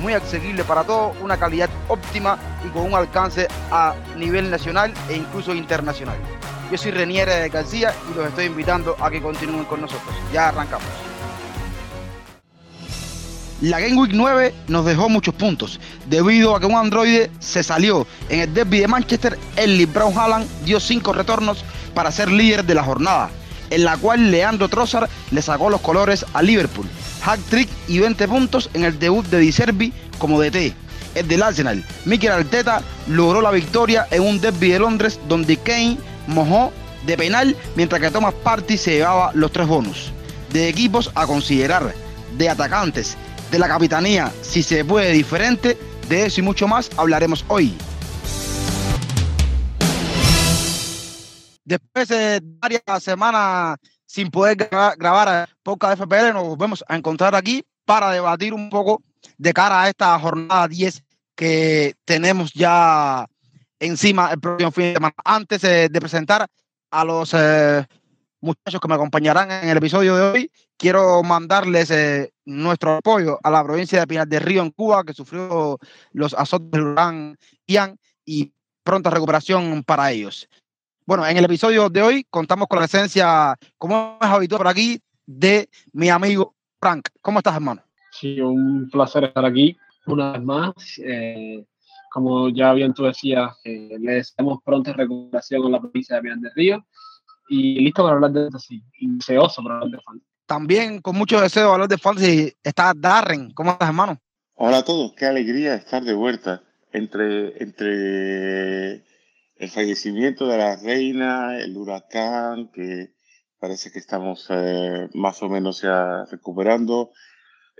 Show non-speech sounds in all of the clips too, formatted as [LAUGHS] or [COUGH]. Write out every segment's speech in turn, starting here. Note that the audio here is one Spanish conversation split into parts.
muy accesibles para todos, una calidad óptima y con un alcance a nivel nacional e incluso internacional. Yo soy Reniere García y los estoy invitando a que continúen con nosotros. Ya arrancamos. La Game Week 9 nos dejó muchos puntos, debido a que un androide se salió en el derby de Manchester, el Brown Haaland dio 5 retornos para ser líder de la jornada, en la cual Leandro Trossard le sacó los colores a Liverpool, hack trick y 20 puntos en el debut de Di Serbi como DT. El del Arsenal, Mikel Arteta logró la victoria en un derby de Londres donde Kane mojó de penal mientras que Thomas Party se llevaba los tres bonus. De equipos a considerar, de atacantes, de la capitanía, si se puede diferente, de eso y mucho más hablaremos hoy. Después de varias semanas sin poder grabar, grabar podcast FPL, nos volvemos a encontrar aquí para debatir un poco de cara a esta jornada 10 que tenemos ya encima el próximo fin de semana. Antes de presentar a los eh, muchachos que me acompañarán en el episodio de hoy, quiero mandarles eh, nuestro apoyo a la provincia de Pinar del Río en Cuba, que sufrió los azotes del huracán Ian y pronta recuperación para ellos. Bueno, en el episodio de hoy contamos con la presencia, como es habitual por aquí, de mi amigo Frank. ¿Cómo estás, hermano? Sí, un placer estar aquí una vez más. Eh, como ya bien tú decías, eh, le deseamos pronta recuperación a la provincia de Pinar del Río y listo para hablar de esto, sí, y deseoso para hablar de fantasy. También con mucho deseo hablar de fantasy está Darren. ¿Cómo estás, hermano? Hola a todos, qué alegría estar de vuelta entre, entre el fallecimiento de la reina, el huracán, que parece que estamos eh, más o menos ya recuperando,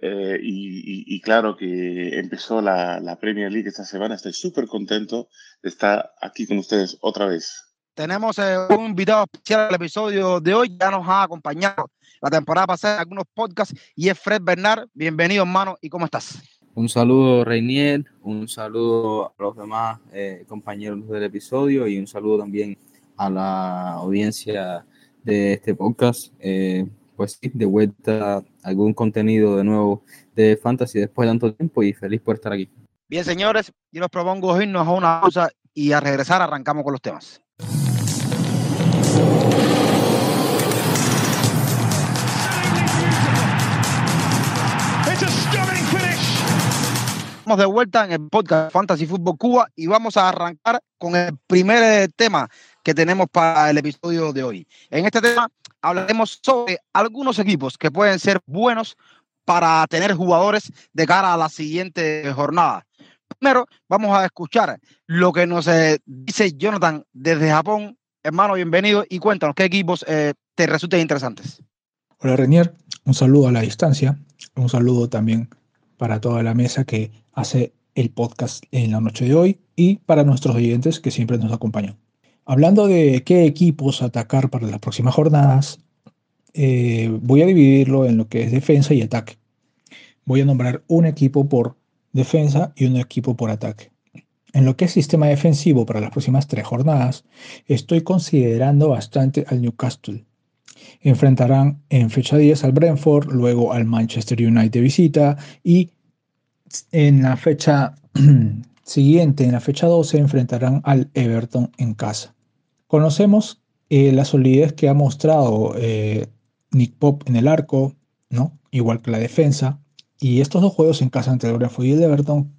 eh, y, y, claro que empezó la, la Premier League esta semana, estoy súper contento de estar aquí con ustedes otra vez. Tenemos eh, un invitado especial al episodio de hoy, ya nos ha acompañado la temporada pasada en algunos podcasts y es Fred Bernard. Bienvenido, hermano, ¿y cómo estás? Un saludo, Reinier, un saludo a los demás eh, compañeros del episodio y un saludo también a la audiencia de este podcast. Eh, pues sí, de vuelta algún contenido de nuevo de Fantasy después de tanto tiempo y feliz por estar aquí. Bien, señores, yo les propongo irnos a una pausa y a regresar arrancamos con los temas. De vuelta en el podcast Fantasy Football Cuba y vamos a arrancar con el primer eh, tema que tenemos para el episodio de hoy. En este tema hablaremos sobre algunos equipos que pueden ser buenos para tener jugadores de cara a la siguiente jornada. Primero, vamos a escuchar lo que nos eh, dice Jonathan desde Japón. Hermano, bienvenido y cuéntanos qué equipos eh, te resultan interesantes. Hola Renier, un saludo a la distancia, un saludo también para toda la mesa que hace el podcast en la noche de hoy y para nuestros oyentes que siempre nos acompañan. Hablando de qué equipos atacar para las próximas jornadas, eh, voy a dividirlo en lo que es defensa y ataque. Voy a nombrar un equipo por defensa y un equipo por ataque. En lo que es sistema defensivo para las próximas tres jornadas, estoy considerando bastante al Newcastle. Enfrentarán en fecha 10 al Brentford, luego al Manchester United visita y en la fecha [CLEARS THROAT] siguiente, en la fecha 12, enfrentarán al Everton en casa. Conocemos eh, la solidez que ha mostrado eh, Nick Pop en el arco, ¿no? igual que la defensa. Y estos dos juegos en casa ante el Brentford y el Everton,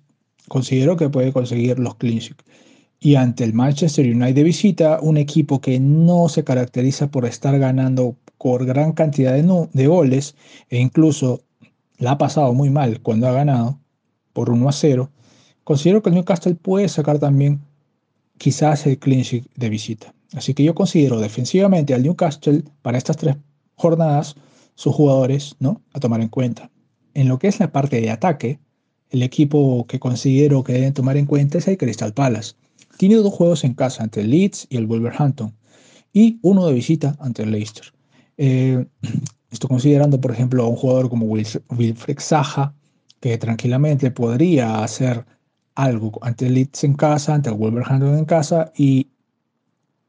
considero que puede conseguir los clean Y ante el Manchester United de visita, un equipo que no se caracteriza por estar ganando por gran cantidad de, de goles e incluso la ha pasado muy mal cuando ha ganado por 1 a 0, considero que el Newcastle puede sacar también quizás el clean de visita. Así que yo considero defensivamente al Newcastle para estas tres jornadas sus jugadores ¿no? a tomar en cuenta. En lo que es la parte de ataque, el equipo que considero que deben tomar en cuenta es el Crystal Palace. tiene dos juegos en casa ante el Leeds y el Wolverhampton y uno de visita ante el Leicester. Eh, [CLEARS THROAT] estoy considerando, por ejemplo, a un jugador como Wilfred Zaha, que tranquilamente podría hacer algo ante el Leeds en casa, ante el Wolverhampton en casa y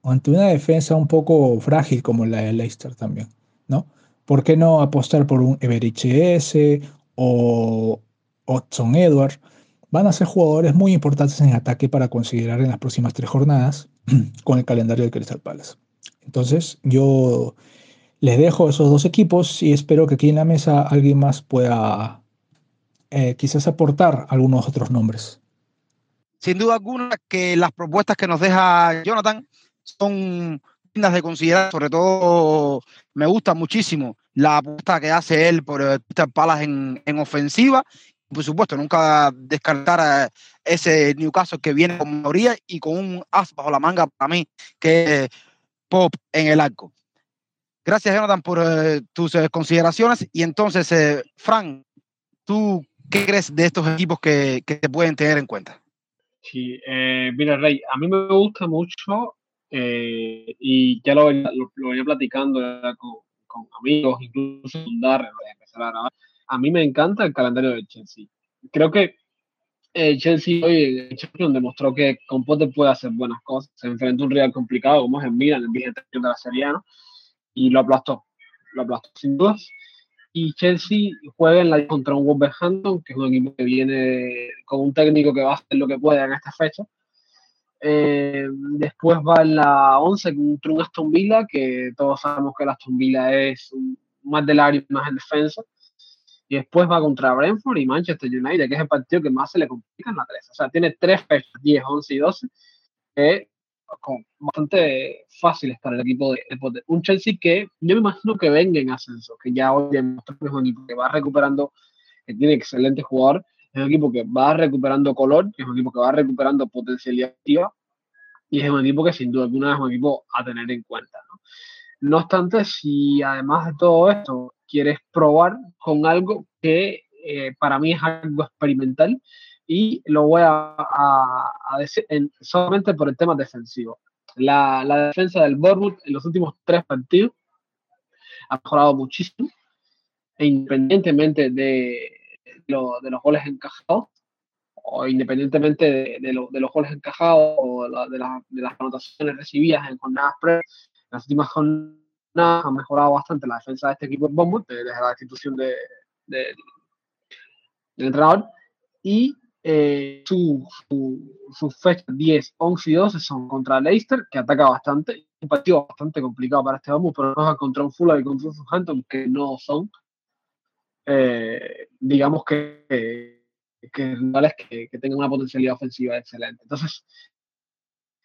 ante una defensa un poco frágil como la de Leicester también, ¿no? ¿Por qué no apostar por un Everiche S o Hudson Edward? Van a ser jugadores muy importantes en ataque para considerar en las próximas tres jornadas [CLEARS THROAT] con el calendario de Crystal Palace. Entonces, yo les dejo esos dos equipos y espero que aquí en la mesa alguien más pueda eh, quizás aportar algunos otros nombres. Sin duda alguna que las propuestas que nos deja Jonathan son dignas de considerar, sobre todo me gusta muchísimo la apuesta que hace él por estas palas en, en ofensiva. Por supuesto, nunca descartar ese Newcastle que viene con mayoría y con un as bajo la manga para mí, que es Pop en el arco. Gracias, Jonathan, por eh, tus eh, consideraciones. Y entonces, eh, Frank, ¿tú qué crees de estos equipos que, que se pueden tener en cuenta? Sí, mira, Rey, a mí me gusta mucho eh, y ya lo, lo, venía platicando con, con, amigos, incluso con Darren, empezar a grabar. A mí me encanta el calendario de Chelsea. Creo que eh, Chelsea hoy en Champions demostró que con Potter puede hacer buenas cosas. Se enfrentó a un Real complicado como es en Milan, el vigente de la Serie A, y lo aplastó. Lo aplastó sin dudas. Y Chelsea juega en la contra un Wolverhampton, que es un equipo que viene con un técnico que va a hacer lo que pueda en esta fecha eh, después va en la 11 contra un Aston Villa, que todos sabemos que el Aston Villa es más del área y más en defensa. Y después va contra Brentford y Manchester United, que es el partido que más se le complica en la 3. O sea, tiene tres fechas, 10, 11 y 12, que con bastante fáciles para el equipo de, de, un Chelsea que yo me imagino que venga en ascenso, que ya hoy demostró que es un equipo que va recuperando, que tiene excelente jugador, es un equipo que va recuperando color, es un equipo que va recuperando potencialidad activa y es un equipo que sin duda alguna es un equipo a tener en cuenta. ¿no? no obstante, si además de todo esto quieres probar con algo que eh, para mí es algo experimental y lo voy a, a, decir en, solamente por el tema defensivo. La, la defensa del Bournemouth en los últimos tres partidos ha mejorado muchísimo e independientemente de, de los goles encajados, o independientemente de, de, lo, de los goles encajados o de, la, de, las anotaciones recibidas en jornadas pre, en las últimas jornadas ha mejorado bastante la defensa de este equipo de Bournemouth desde la institución de, del entrenador y eh, su, su, su, fecha 10, 11 y 12 son contra Leicester, que ataca bastante, un partido bastante complicado para este Bournemouth, pero contra un Fulham y contra un Southampton que no son eh, digamos que, que que, que, tengan una potencialidad ofensiva excelente. Entonces,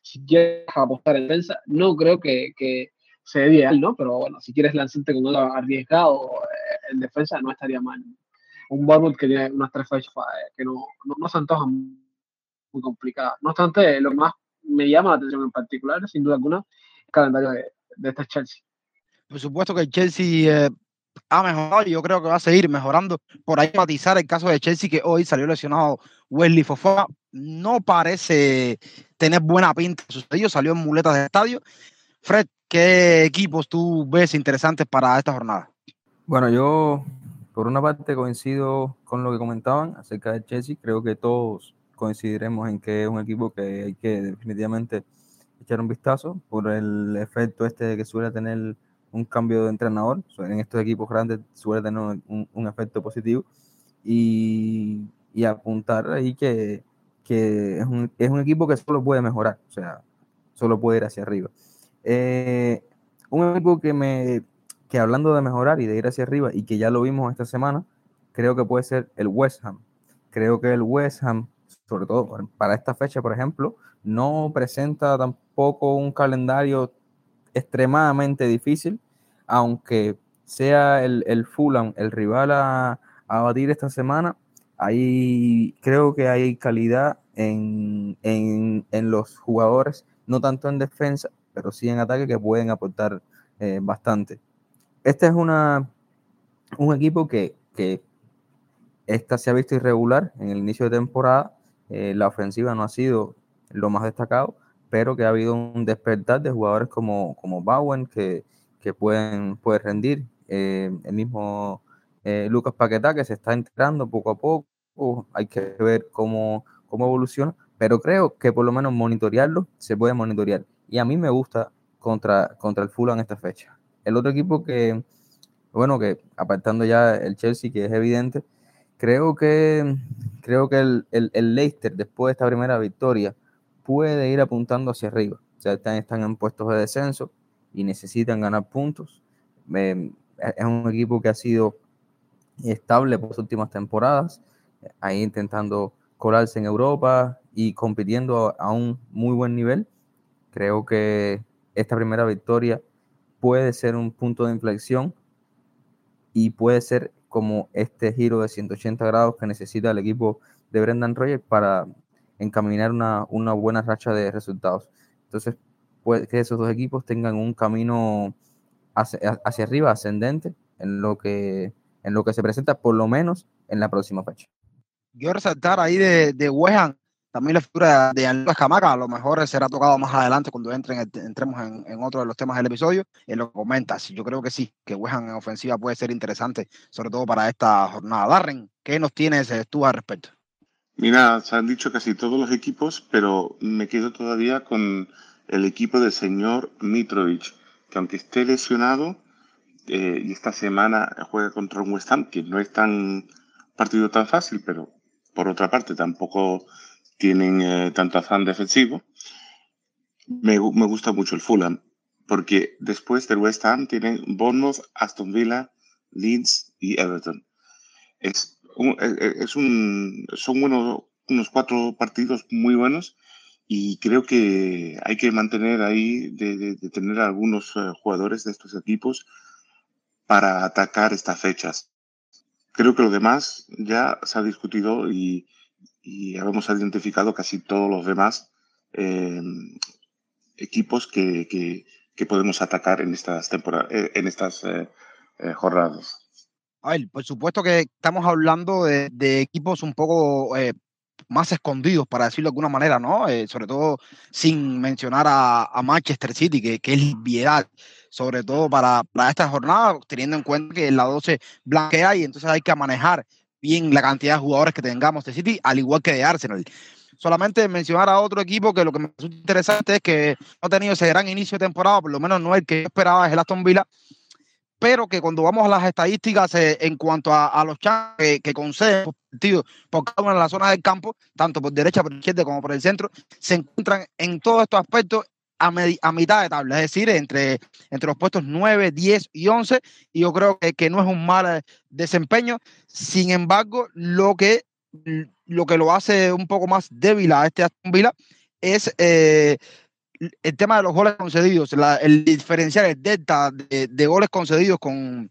si quieres apostar en defensa, no creo que, que sea ideal, ¿no? Pero bueno, si quieres lanzarte con algo arriesgado eh, en defensa, no estaría mal. Un Bournemouth que tiene unas tres fechas que no, no, no se antojan muy complicadas. No obstante, lo que más me llama la atención en particular, sin duda alguna, el calendario de, de este Chelsea. Por supuesto que el Chelsea eh, ha mejorado y yo creo que va a seguir mejorando. Por ahí matizar el caso de Chelsea, que hoy salió lesionado Wesley Fofana. No parece tener buena pinta. Sucedió, salió en muletas de estadio. Fred, ¿qué equipos tú ves interesantes para esta jornada? Bueno, yo por una parte coincido con lo que comentaban acerca de Chelsea. Creo que todos coincidiremos en que es un equipo que hay que definitivamente echar un vistazo por el efecto este que suele tener un cambio de entrenador. En estos equipos grandes suele tener un, un efecto positivo y, y, apuntar ahí que, que es, un, es, un, equipo que solo puede mejorar, o sea, solo puede ir hacia arriba. Eh, un equipo que me que hablando de mejorar y de ir hacia arriba y que ya lo vimos esta semana, creo que puede ser el West Ham. Creo que el West Ham, sobre todo para esta fecha, por ejemplo, no presenta tampoco un calendario extremadamente difícil, aunque sea el, el Fulham el rival a, a, batir esta semana, creo que hay calidad en, en, en, los jugadores, no tanto en defensa, pero sí en ataque que pueden aportar eh, bastante. Este es una, un equipo que, que esta se ha visto irregular en el inicio de temporada. Eh, la ofensiva no ha sido lo más destacado, pero que ha habido un despertar de jugadores como, como Bowen que, que pueden, pueden rendir. Eh, el mismo eh, Lucas Paquetá que se está entrando poco a poco, hay que ver cómo, cómo evoluciona, pero creo que por lo menos monitorearlo se puede monitorear. Y a mí me gusta contra, contra el Fulham en esta fecha. El otro equipo que, bueno, que apartando ya el Chelsea, que es evidente, creo que, creo que el, el, Leicester, después de esta primera victoria, puede ir apuntando hacia arriba. O sea, están, están en puestos de descenso y necesitan ganar puntos. es un equipo que ha sido estable por las últimas temporadas, ahí intentando colarse en Europa y compitiendo a un muy buen nivel. Creo que esta primera victoria puede ser un punto de inflexión y puede ser como este giro de 180 grados que necesita el equipo de Brendan Rodgers para encaminar una, una buena racha de resultados. Entonces, puede que esos dos equipos tengan un camino hacia, hacia, arriba, ascendente, en lo, que, en lo que se presenta, por lo menos en la próxima fecha. Yo resaltar ahí de, de también la figura de Andrés Camaca, a lo mejor será tocado más adelante cuando entren, entremos en, otro de los temas del episodio, en lo que comentas. Yo creo que sí, que Wehan en ofensiva puede ser interesante, sobre todo para esta jornada. Darren, ¿qué nos tienes tú al respecto? Mira, se han dicho casi todos los equipos, pero me quedo todavía con el equipo del señor Mitrovic, que aunque esté lesionado, eh, y esta semana juega contra un West Ham, que no es tan partido tan fácil, pero por otra parte tampoco tienen eh, tanto afán defensivo. Me, me, gusta mucho el Fulham, porque después del West Ham tienen Bournemouth, Aston Villa, Leeds y Everton. Es e, e, es un, son unos cuatro partidos muy buenos y creo que hay que mantener ahí, de, de, tener algunos eh, jugadores de estos equipos para atacar estas fechas. Creo que lo demás ya se ha discutido y, y hemos identificado casi todos los demás eh, equipos que, que, podemos atacar en estas temporadas, eh, en estas eh, jornadas. A ver, por supuesto que estamos hablando de, equipos un poco más escondidos, para decirlo de alguna manera, ¿no? sobre todo sin mencionar a, Manchester City, que, es viedad, sobre todo para, para esta jornada, teniendo en cuenta que la 12 blanquea y entonces hay que manejar bien la cantidad de jugadores que tengamos de City, al igual que de Arsenal. Solamente mencionar a otro equipo que lo que me resulta interesante es que no ha tenido ese gran inicio de temporada, por lo menos no el que yo esperaba, es el Aston Villa, pero que cuando vamos a las estadísticas eh, en cuanto a, los chances que, conceden por por cada una de las zonas del campo, tanto por derecha, por izquierda como por el centro, se encuentran en todos estos aspectos a, mitad de tabla, es decir, entre, entre los puestos 9, 10 y 11, y yo creo que, que no es un mal eh, desempeño. Sin embargo, lo que, lo que lo hace un poco más débil a este Aston Villa es eh, el tema de los goles concedidos, el diferencial, el delta de, goles concedidos con,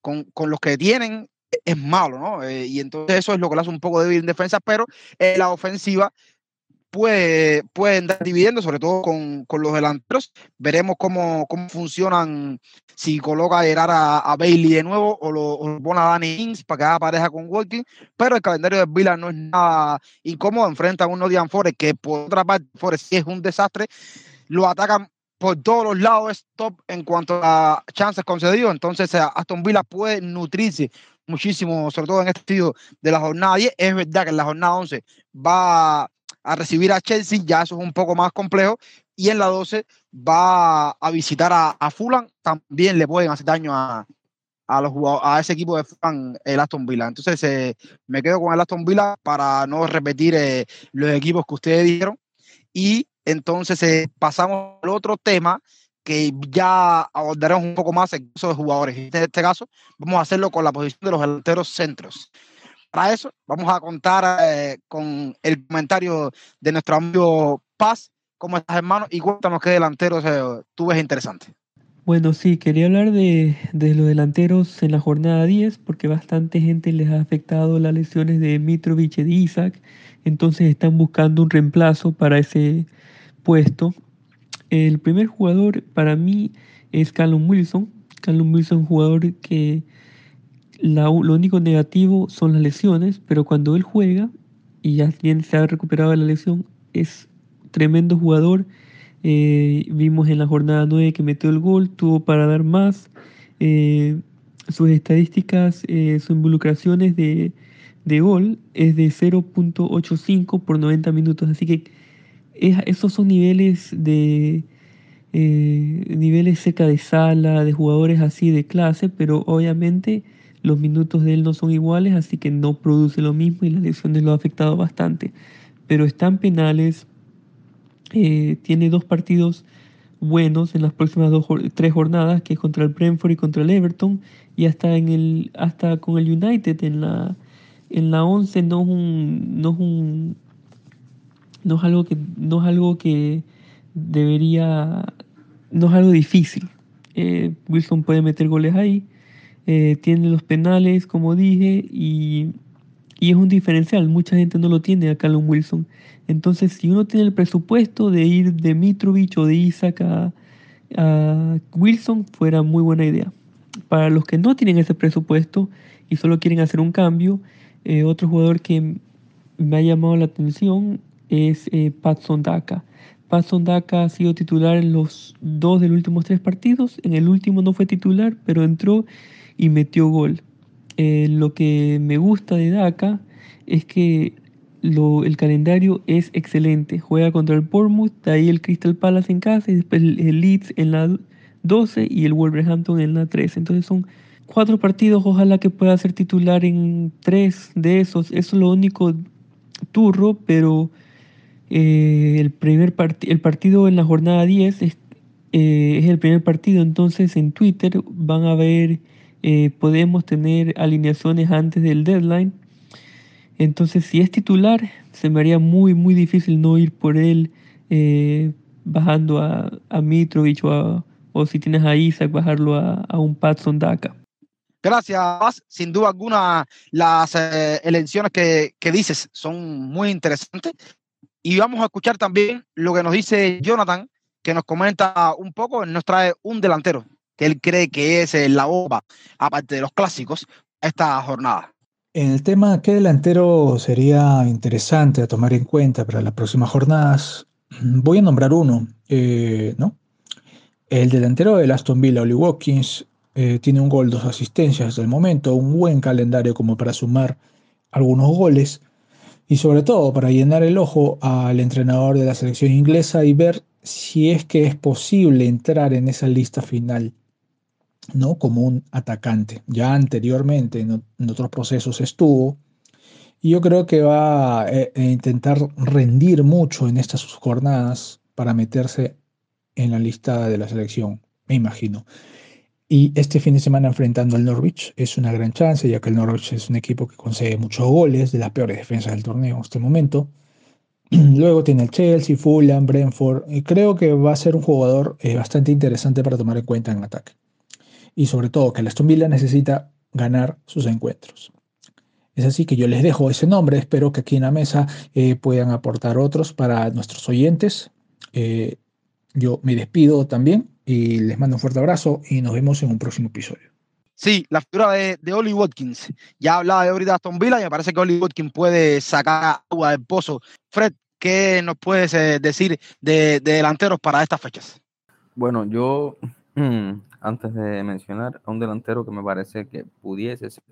con, con, los que tienen es malo, ¿no? Eh, y entonces eso es lo que lo hace un poco débil en defensa, pero en la ofensiva puede, pueden dar dividendos, sobre todo con, con, los delanteros. Veremos cómo, cómo funcionan, si coloca a Gerard a, Bailey de nuevo o lo, pone a Danny Ings para que haga pareja con Walking. Pero el calendario de Villa no es nada incómodo. Enfrenta a un Nodian Forest que, por otra parte, Forest sí es un desastre. Lo atacan por todos los lados, es top en cuanto a chances concedidos. Entonces, Aston Villa puede nutrirse muchísimo, sobre todo en este sentido de la jornada 10. Es verdad que en la jornada 11 va a recibir a Chelsea, ya eso es un poco más complejo. Y en la 12 va a visitar a, Fulham, también le pueden hacer daño a, a, los, a ese equipo de Fulham, el Aston Villa. Entonces eh, me quedo con el Aston Villa para no repetir eh, los equipos que ustedes dijeron. Y entonces eh, pasamos al otro tema que ya abordaremos un poco más el caso de jugadores. En este caso, vamos a hacerlo con la posición de los delanteros centros. Para eso vamos a contar eh, con el comentario de nuestro amigo Paz. ¿Cómo estás, hermano? Y cuéntanos qué delanteros eh, tú ves interesante. Bueno, sí, quería hablar de, los delanteros en la jornada 10 porque bastante gente les ha afectado las lesiones de Mitrovic y de Isaac. Entonces están buscando un reemplazo para ese puesto. El primer jugador para mí es Callum Wilson. Callum Wilson, jugador que lo único negativo son las lesiones, pero cuando él juega y ya bien se ha recuperado de la lesión, es tremendo jugador. Eh, vimos en la jornada 9 que metió el gol, tuvo para dar más. Eh, sus estadísticas, eh, sus involucraciones de, de gol es de 0.85 por 90 minutos. Así que esos son niveles de niveles cerca de sala, de jugadores así de clase, pero obviamente los minutos de él no son iguales, así que no produce lo mismo y las lesiones lo ha afectado bastante. Pero están penales, eh, tiene dos partidos buenos en las próximas dos, tres jornadas, que es contra el Brentford y contra el Everton, y hasta, en el, hasta con el United en la, en la 11 no es un, no es un no es algo que no es algo que debería no es algo difícil eh, Wilson puede meter goles ahí eh, tiene los penales como dije y, y, es un diferencial mucha gente no lo tiene a Callum Wilson entonces si uno tiene el presupuesto de ir de Mitrovic o de Isaac a, Wilson fuera muy buena idea para los que no tienen ese presupuesto y solo quieren hacer un cambio eh, otro jugador que me ha llamado la atención es eh, Patson Daka. Patson Daka ha sido titular en los dos de los últimos tres partidos. En el último no fue titular, pero entró y metió gol. Eh, lo que me gusta de Daka es que lo, el calendario es excelente. Juega contra el Bournemouth, de ahí el Crystal Palace en casa y después el Leeds en la 12 y el Wolverhampton en la 13. Entonces son cuatro partidos, ojalá que pueda ser titular en tres de esos. Eso es lo único turro, pero eh, el, primer el partido en la jornada 10 es, eh, es, el primer partido, entonces en Twitter van a ver, eh, podemos tener alineaciones antes del deadline. Entonces, si es titular, se me haría muy, muy difícil no ir por él bajando a, a o, o, si tienes a Isaac, bajarlo a, a un Patson Daka. Gracias. Sin duda alguna, las elecciones que, que, dices son muy interesantes. Y vamos a escuchar también lo que nos dice Jonathan, que nos comenta un poco, nos trae un delantero que él cree que es la bomba, aparte de los clásicos, esta jornada. En el tema, ¿qué delantero sería interesante a tomar en cuenta para las próximas jornadas? Voy a nombrar uno, eh, ¿no? El delantero de Aston Villa, Oli Watkins, eh, tiene un gol, dos asistencias hasta el momento, un buen calendario como para sumar algunos goles y sobre todo para llenar el ojo al entrenador de la selección inglesa y ver si es que es posible entrar en esa lista final, ¿no? Como un atacante. Ya anteriormente en, otros procesos estuvo y yo creo que va a, eh, a intentar rendir mucho en estas jornadas para meterse en la lista de la selección, me imagino. Y este fin de semana enfrentando al Norwich es una gran chance, ya que el Norwich es un equipo que concede muchos goles, de las peores defensas del torneo hasta el momento. [CLEARS THROAT] Luego tiene el Chelsea, Fulham, Brentford. Y creo que va a ser un jugador eh, bastante interesante para tomar en cuenta en ataque. Y sobre todo que el Aston Villa necesita ganar sus encuentros. Es así que yo les dejo ese nombre. Espero que aquí en la mesa eh, puedan aportar otros para nuestros oyentes. Eh, yo me despido también y les mando un fuerte abrazo y nos vemos en un próximo episodio. Sí, la figura de, de Oli Watkins. Ya hablaba de ahorita Aston Villa y me parece que Oli Watkins puede sacar agua del pozo. Fred, ¿qué nos puedes eh, decir de, de, delanteros para estas fechas? Bueno, yo [CLEARS THROAT] antes de mencionar a un delantero que me parece que pudiese ser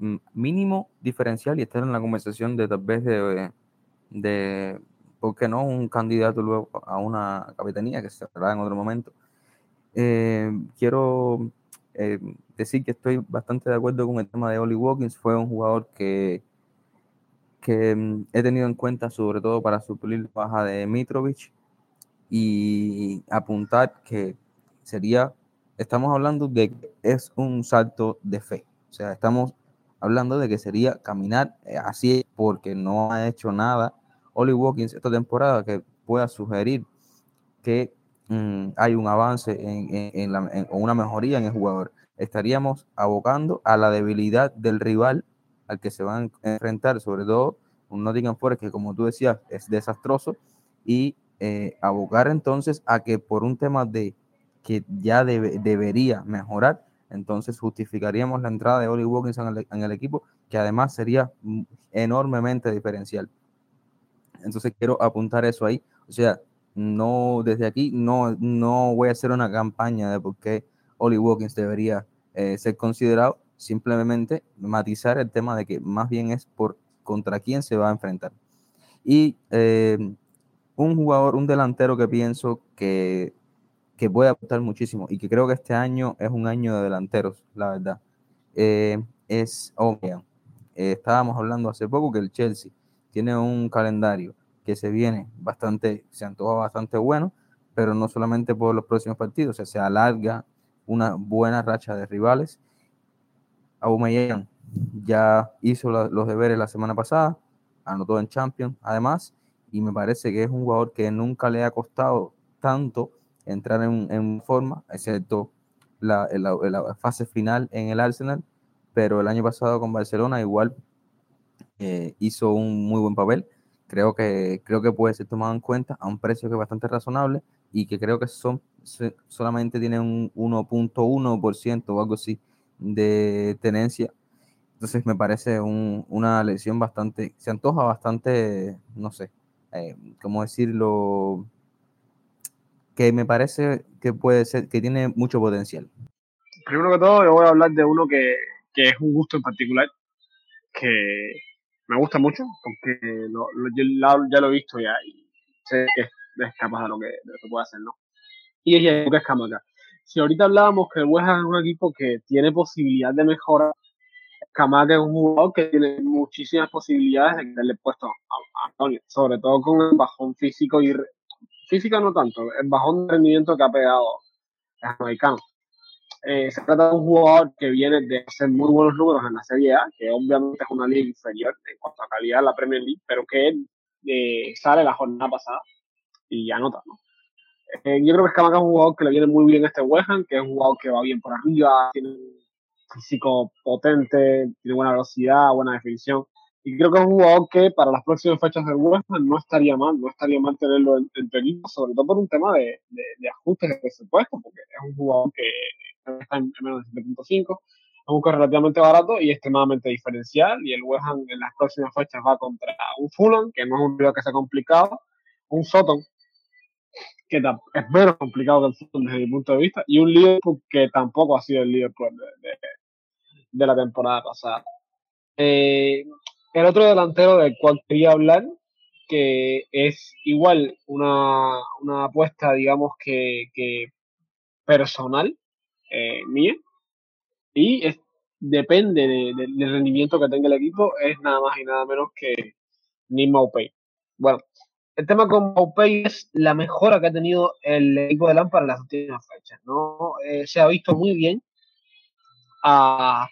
mm, mínimo diferencial y estar en la conversación de tal vez de, de ¿por qué no? Un candidato luego a una capitanía que se hará en otro momento. Eh, quiero eh, decir que estoy bastante de acuerdo con el tema de Oli Watkins. Fue un jugador que, que mm, he tenido en cuenta sobre todo para suplir la baja de Mitrovic y apuntar que sería, estamos hablando de que es un salto de fe. O sea, estamos hablando de que sería caminar eh, así porque no ha hecho nada Oli Watkins esta temporada que pueda sugerir que mm, hay un avance en, una mejoría en el jugador. Estaríamos abocando a la debilidad del rival al que se van a enfrentar, sobre todo un Nottingham Forest que, como tú decías, es desastroso, y eh, abocar entonces a que por un tema de que ya debería mejorar, entonces justificaríamos la entrada de Oli Watkins en el, en el equipo, que además sería enormemente diferencial. Entonces quiero apuntar eso ahí. O sea, no, desde aquí no, no voy a hacer una campaña de por qué Oli Watkins debería eh, ser considerado, simplemente matizar el tema de que más bien es por contra quién se va a enfrentar. Y eh, un jugador, un delantero que pienso que, que puede aportar muchísimo y que creo que este año es un año de delanteros, la verdad, eh, es Aubameyang. estábamos hablando hace poco que el Chelsea tiene un calendario que se viene bastante, se antoja bastante bueno, pero no solamente por los próximos partidos, o sea, se alarga una buena racha de rivales. Aubameyang ya hizo los deberes la semana pasada, anotó en Champions, además, y me parece que es un jugador que nunca le ha costado tanto entrar en, forma, excepto la, la, fase final en el Arsenal, pero el año pasado con Barcelona igual eh, hizo un muy buen papel creo que, creo que puede ser tomado en cuenta a un precio que es bastante razonable y que creo que son, solamente tiene un 1.1% o algo así de tenencia. Entonces me parece una lesión bastante, se antoja bastante, no sé, eh, ¿cómo decirlo? Que me parece que puede ser, que tiene mucho potencial. Primero que todo, yo voy a hablar de uno que, que es un gusto en particular, que me gusta mucho porque lo, yo ya lo he visto ya y sé que es capaz de lo que, de puede hacer, ¿no? Y es es Camaca. Si ahorita hablábamos que el West es un equipo que tiene posibilidad de mejora, Camaca es un jugador que tiene muchísimas posibilidades de darle puesto a, Antonio, sobre todo con el bajón físico y física no tanto, el bajón de rendimiento que ha pegado el americano. Eh, se trata de un jugador que viene de hacer muy buenos números en la Serie A, que obviamente es una liga inferior en cuanto a calidad de la Premier League, pero que eh, sale la jornada pasada y anota, ¿no? Eh, yo creo que Escamaca es un jugador que le viene muy bien a este West que es un jugador que va bien por arriba, tiene un físico potente, tiene buena velocidad, buena definición. Y creo que es un jugador que para las próximas fechas del West no estaría mal, no estaría mal tenerlo en, en sobre todo por un tema de, de, de ajustes de presupuesto, porque es un jugador que está en menos de 7.5. Es un juego relativamente barato y extremadamente diferencial. Y el West Ham en las próximas fechas va contra un Fulham, que no es un rival que sea complicado, un Soton, que es menos complicado que el Fulham desde mi punto de vista, y un Liverpool que tampoco ha sido el Liverpool de, de, la temporada pasada. Eh, el otro delantero del cual quería hablar, que es igual una, una apuesta, digamos, que, que personal, eh, mía y es, depende del rendimiento que tenga el equipo, es nada más y nada menos que Nick Maupay. Bueno, el tema con Maupay es la mejora que ha tenido el equipo de Lampard en las últimas fechas. ¿no? Eh, se ha visto muy bien a,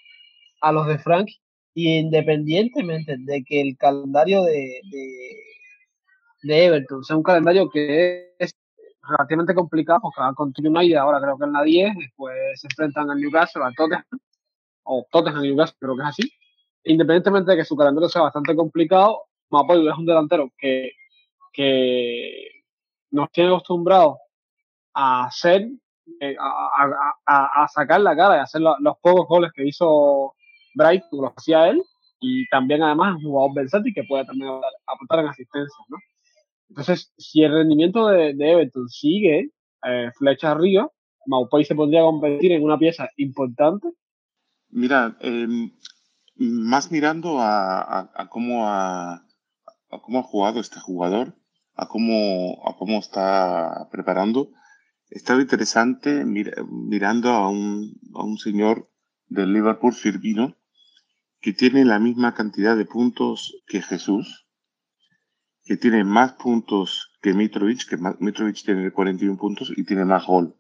a los de Frank y independientemente de que el calendario de, de, de Everton sea un calendario que es relativamente complicado porque van con United ahora creo que en la 10, después se enfrentan al Newcastle, al Tottenham, o Tottenham Newcastle, creo que es así. Independientemente de que su calendario sea bastante complicado, Mapoy es un delantero que, que nos tiene acostumbrados a hacer, eh, a, a, a, sacar la cara y hacer los pocos goles que hizo Bright, lo hacía él, y también además un jugador versátil que puede también aportar en asistencia, ¿no? Entonces, si el rendimiento de, Everton sigue eh, flecha arriba, Maupay se podría convertir en una pieza importante. Mira, em, más mirando a, cómo ha, cómo ha jugado este jugador, a cómo, a cómo está preparando, estaba interesante mirando a un, a un señor del Liverpool, Firmino, que tiene la misma cantidad de puntos que Jesús, que tiene más puntos que Mitrovic, que Mitrovic tiene 41 puntos y tiene más gol.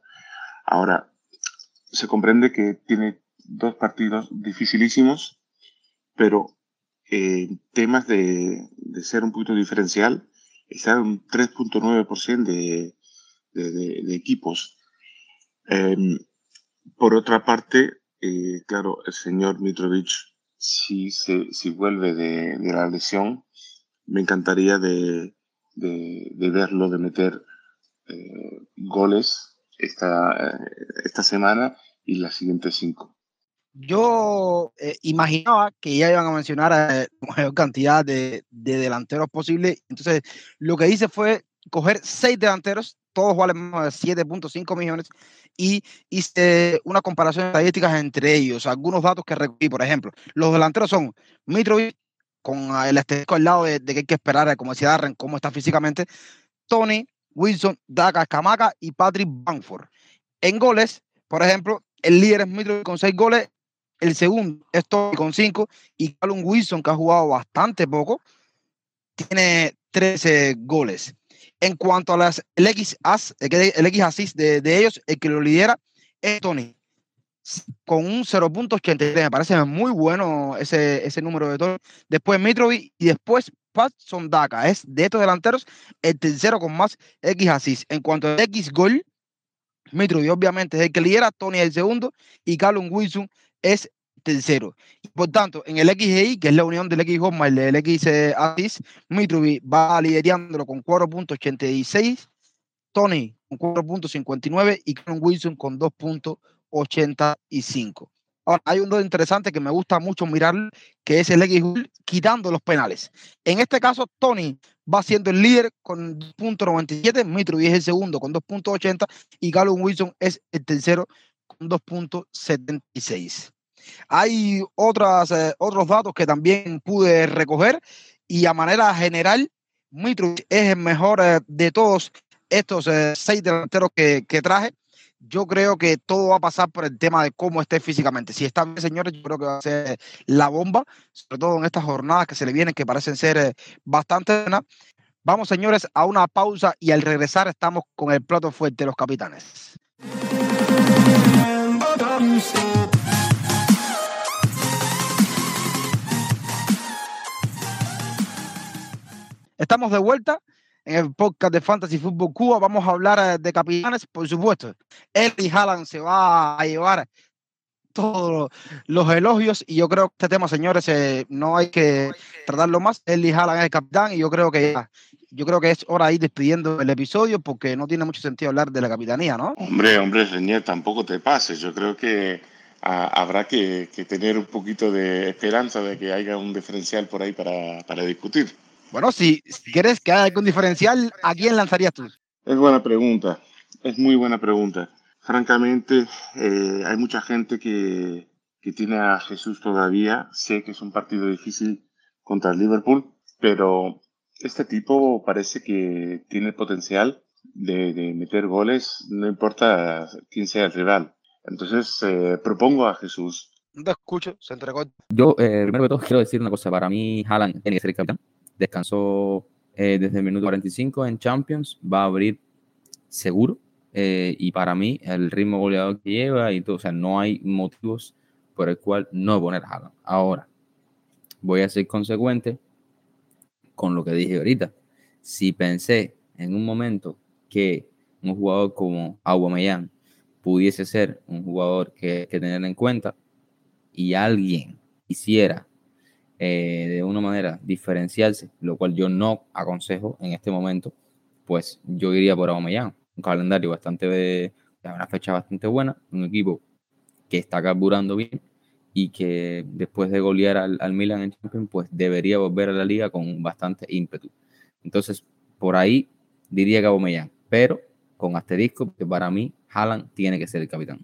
Ahora, se comprende que tiene dos partidos dificilísimos, pero en eh, temas de, ser un poquito diferencial, está en un 3.9% de, de, de, equipos. Em, por otra parte, eh, claro, el señor Mitrovic, si, se, si vuelve de, la lesión, me encantaría de, verlo, de meter eh, goles esta, esta semana y las siguientes cinco. yo eh, imaginaba que ya iban a mencionar a [LAUGHS] mayor cantidad de, de, delanteros posible. Entonces, lo que hice fue coger seis delanteros, todos valen más de 7.5 millones, y hice una comparación de estadísticas entre ellos. Algunos datos que recogí, por ejemplo, los delanteros son Mitrovic, con el asterisco al lado de, de, que hay que esperar, como decía Darren, cómo está físicamente, Tony, Wilson, Daka, Camaca y Patrick Bamford. En goles, por ejemplo, el líder es Mitrovic con seis goles, el segundo es Tony con cinco y Callum Wilson, que ha jugado bastante poco, tiene 13 goles. En cuanto a las, el X, el X assist de, de ellos, el que lo lidera es Tony, con un 0.83. Me parece muy bueno ese, ese número de Tony. Después Mitrovic y después Patson Daka. Es de estos delanteros el tercero con más X assist. En cuanto al X gol, Mitrovic obviamente es el que lidera, Tony el segundo y Callum Wilson es tercero. Por tanto, en el XGI, que es la unión del X y del X Assist, Mitrovic va liderándolo con 4.86, Tony con 4.59 y Callum Wilson con 2.85. Ahora, hay un dato interesante que me gusta mucho mirar, que es el X quitando los penales. En este caso, Tony va siendo el líder con 2.97, Mitrovic es el segundo con 2.80 y Callum Wilson es el tercero con 2.76. Hay otras, eh, otros datos que también pude recoger y a manera general, Mitrovic es el mejor eh, de todos estos eh, seis delanteros que, que traje yo creo que todo va a pasar por el tema de cómo esté físicamente. Si está bien, señores, yo creo que va a ser la bomba, sobre todo en estas jornadas que se le vienen, que parecen ser eh, bastante buenas. Vamos, señores, a una pausa y al regresar estamos con el plato fuerte de los capitanes. Estamos de vuelta en el podcast de Fantasy Football Cuba. Vamos a hablar eh, de capitanes, por supuesto. Eli Haaland se va a llevar todos los elogios y yo creo que este tema, señores, eh, no hay que tratarlo más. Eli Haaland es el capitán y yo creo que ya, yo creo que es hora de ir despidiendo el episodio porque no tiene mucho sentido hablar de la capitanía, ¿no? Hombre, hombre, Reñer, tampoco te pases. Yo creo que a, habrá que, que, tener un poquito de esperanza de que haya un diferencial por ahí para, para discutir. Bueno, si, si, quieres que haya algún diferencial, ¿a quién lanzarías tú? Es buena pregunta, es muy buena pregunta. Francamente, eh, hay mucha gente que, que, tiene a Jesús todavía. Sé que es un partido difícil contra el Liverpool, pero este tipo parece que tiene el potencial de, de meter goles, no importa quién sea el rival. Entonces, eh, propongo a Jesús. No te escucho, se entregó. Yo, eh, primero que todo, quiero decir una cosa. Para mí, Haaland tiene que ser el capitán descansó eh, desde el minuto 45 en Champions, va a abrir seguro. Eh, y para mí, el ritmo goleador que lleva y todo, o sea, no hay motivos por el cual no poner a Haaland. Ahora, voy a ser consecuente con lo que dije ahorita. Si pensé en un momento que un jugador como Aubameyang pudiese ser un jugador que, que tener en cuenta y alguien hiciera eh, de una manera diferenciarse, lo cual yo no aconsejo en este momento, pues yo iría por Aubameyang, un calendario bastante de una fecha bastante buena, un equipo que está carburando bien y que después de golear al, Milan en Champions, pues debería volver a la liga con bastante ímpetu. Entonces, por ahí diría que Aubameyang, pero con asterisco, que para mí Haaland tiene que ser el capitán.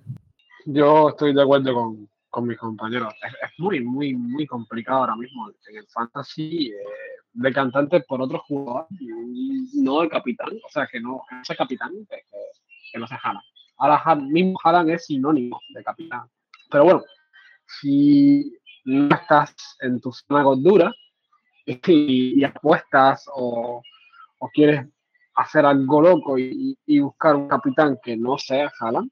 Yo estoy de acuerdo con, con mis compañeros. Es, muy, muy, muy complicado ahora mismo en el fantasy eh, de cantante por otro jugador, no el capitán, o sea, que no, sea capitán, que, no sea Haaland. Ahora mismo Haaland es sinónimo de capitán. Pero bueno, si no estás en tu zona gordura y, y apuestas o, o, quieres hacer algo loco y, y, buscar un capitán que no sea Haaland,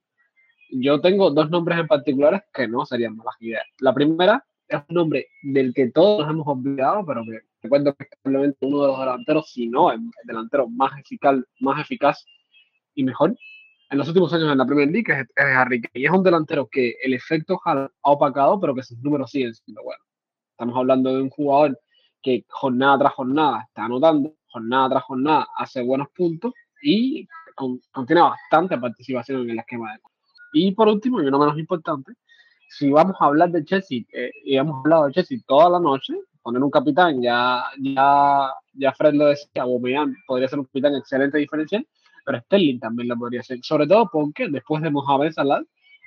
yo tengo dos nombres en particulares que no serían malas ideas. La primera es un nombre del que todos nos hemos olvidado, pero que recuerdo que es probablemente uno de los delanteros, si no el delantero más eficaz, más eficaz y mejor en los últimos años en la Premier League, es, es Harry Kane. Y es un delantero que el efecto ha opacado, pero que sus números siguen siendo buenos. Estamos hablando de un jugador que jornada tras jornada está anotando, jornada tras jornada hace buenos puntos y con, contiene bastante participación en el esquema de y por último, y no menos importante, si vamos a hablar de Chelsea, eh, y hemos hablado de Chelsea toda la noche, poner un capitán, ya, ya, ya Fred lo decía, Aubameyang podría ser un capitán excelente diferencial, pero Sterling también lo podría ser, sobre todo porque después de Mohamed Salah,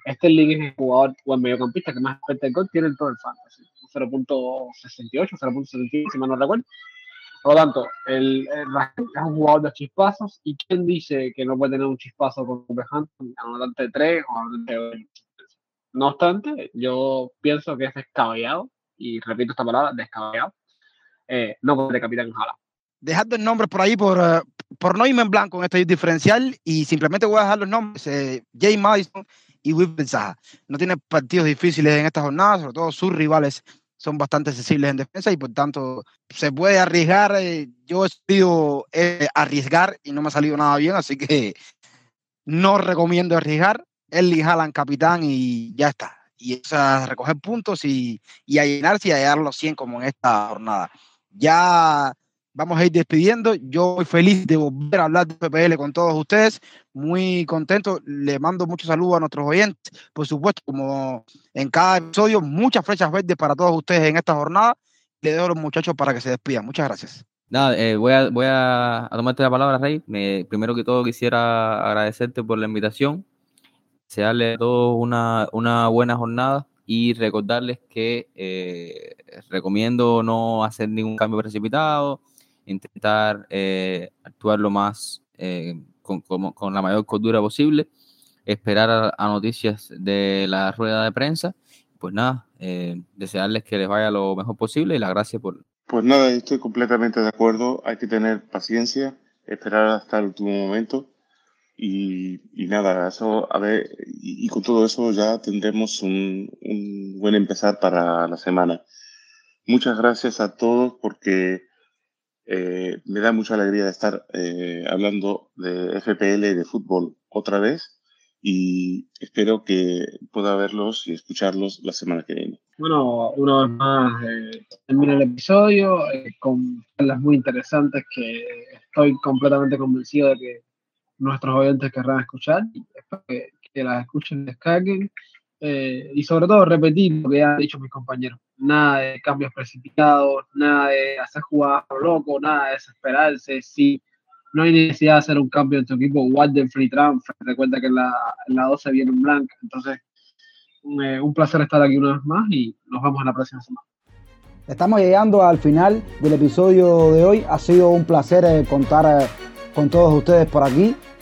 Sterling es el jugador o el mediocampista que más expecta el gol tiene en todo el fantasy, 0.68, 0.75, si mal no recuerdo. Por lo tanto, el, el es un jugador de chispazos. ¿Y quién dice que no puede tener un chispazo con Wolverhampton? Anotante 3 o anotante No obstante, yo pienso que es descabellado, y repito esta palabra, descabellado, eh, no puede capitán en Jala. Dejando el nombre por ahí por, uh, por no irme en blanco en este diferencial y simplemente voy a dejar los nombres. Eh, Jay Madison y Will. No tiene partidos difíciles en esta jornada, sobre todo sus rivales son bastante accesibles en defensa y por tanto se puede arriesgar. Eh, yo he sido eh, arriesgar y no me ha salido nada bien, así que no recomiendo arriesgar. Eli Haaland capitán y ya está. Y es a recoger puntos y, y a llenarse y a llegar los 100 como en esta jornada. Ya vamos a ir despidiendo. Yo soy feliz de volver a hablar de PPL con todos ustedes. Muy contento. Le mando muchos saludos a nuestros oyentes. Por supuesto, como en cada episodio, muchas flechas verdes para todos ustedes en esta jornada. Le dejo a los muchachos para que se despidan. Muchas gracias. Nada, eh, voy, a, voy a, tomarte la palabra, Rey. Me, primero que todo quisiera agradecerte por la invitación, desearles a todos una, una buena jornada y recordarles que eh, recomiendo no hacer ningún cambio precipitado, intentar eh, actuar lo más eh, con, la mayor cordura posible, esperar a, noticias de la rueda de prensa. Pues nada, eh, desearles que les vaya lo mejor posible y la gracias por... Pues nada, estoy completamente de acuerdo, hay que tener paciencia, esperar hasta el último momento y, nada, eso, a ver, y, y, con todo eso ya tendremos un, un buen empezar para la semana. Muchas gracias a todos porque eh, me da mucha alegría estar eh, hablando de FPL de fútbol otra vez y espero que pueda verlos y escucharlos la semana que viene. Bueno, una vez más eh, termina el episodio eh, con las muy interesantes que estoy completamente convencido de que nuestros oyentes querrán escuchar. Espero que, que las escuchen, descarguen eh, y sobre todo repetir lo que han dicho mis compañeros. Nada de cambios precipitados, nada de hacer jugadas loco, nada de desesperarse. Si no hay necesidad de hacer un cambio en tu equipo, guarden free transfer. Recuerda que en la, en la 12 viene en blanco. Entonces, eh, un placer estar aquí una vez más y nos vemos en la próxima semana. Estamos llegando al final del episodio de hoy. Ha sido un placer eh, contar eh, con todos ustedes por aquí.